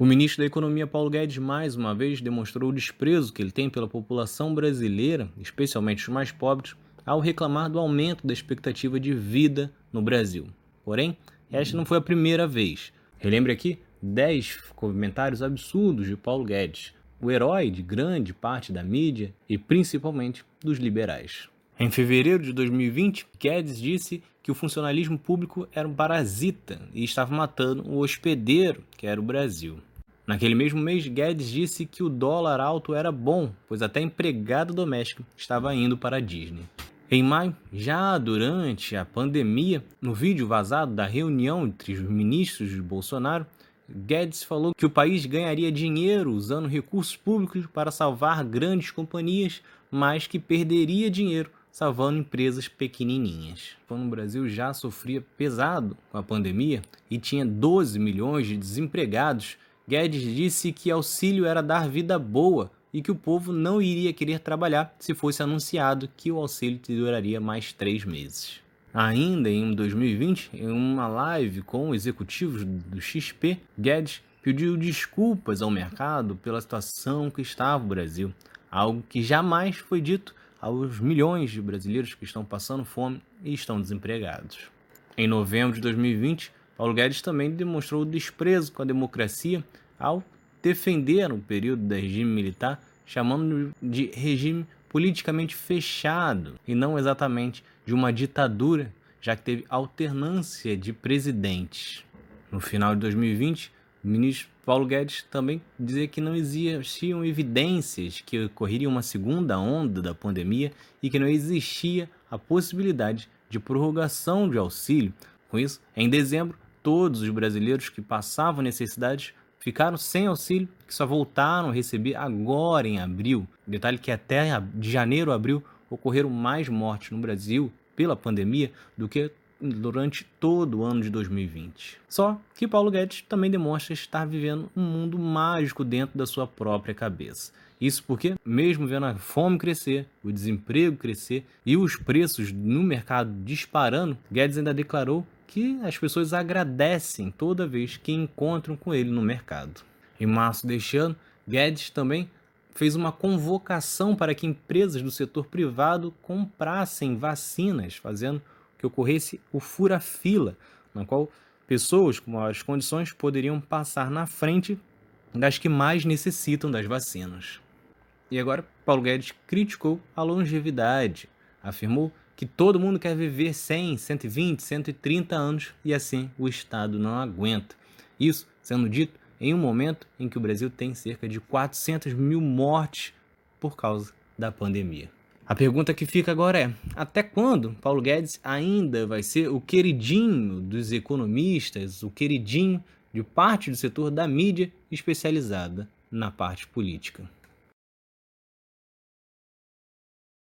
O ministro da Economia Paulo Guedes mais uma vez demonstrou o desprezo que ele tem pela população brasileira, especialmente os mais pobres, ao reclamar do aumento da expectativa de vida no Brasil. Porém, esta não foi a primeira vez. Relembre aqui 10 comentários absurdos de Paulo Guedes, o herói de grande parte da mídia e principalmente dos liberais. Em fevereiro de 2020, Guedes disse que o funcionalismo público era um parasita e estava matando o hospedeiro, que era o Brasil. Naquele mesmo mês, Guedes disse que o dólar alto era bom, pois até empregado doméstico estava indo para a Disney. Em maio, já durante a pandemia, no vídeo vazado da reunião entre os ministros de Bolsonaro, Guedes falou que o país ganharia dinheiro usando recursos públicos para salvar grandes companhias, mas que perderia dinheiro salvando empresas pequenininhas. Quando o Brasil já sofria pesado com a pandemia e tinha 12 milhões de desempregados, Guedes disse que auxílio era dar vida boa e que o povo não iria querer trabalhar se fosse anunciado que o auxílio duraria mais três meses. Ainda em 2020, em uma live com executivos do XP, Guedes pediu desculpas ao mercado pela situação que estava o Brasil, algo que jamais foi dito aos milhões de brasileiros que estão passando fome e estão desempregados. Em novembro de 2020, Paulo Guedes também demonstrou desprezo com a democracia ao defender o período do regime militar, chamando de regime politicamente fechado e não exatamente de uma ditadura, já que teve alternância de presidentes. No final de 2020, o ministro Paulo Guedes também dizia que não existiam evidências que ocorreria uma segunda onda da pandemia e que não existia a possibilidade de prorrogação de auxílio. Com isso, em dezembro, todos os brasileiros que passavam necessidades ficaram sem auxílio, que só voltaram a receber agora em abril. Detalhe que até de janeiro a abril ocorreram mais mortes no Brasil pela pandemia do que durante todo o ano de 2020. Só que Paulo Guedes também demonstra estar vivendo um mundo mágico dentro da sua própria cabeça. Isso porque, mesmo vendo a fome crescer, o desemprego crescer e os preços no mercado disparando, Guedes ainda declarou que as pessoas agradecem toda vez que encontram com ele no mercado. Em março deste ano, Guedes também fez uma convocação para que empresas do setor privado comprassem vacinas, fazendo que ocorresse o fura-fila, na qual pessoas com maiores condições poderiam passar na frente das que mais necessitam das vacinas. E agora, Paulo Guedes criticou a longevidade, afirmou que todo mundo quer viver 100, 120, 130 anos e assim o Estado não aguenta. Isso sendo dito em um momento em que o Brasil tem cerca de 400 mil mortes por causa da pandemia. A pergunta que fica agora é: até quando Paulo Guedes ainda vai ser o queridinho dos economistas, o queridinho de parte do setor da mídia especializada na parte política?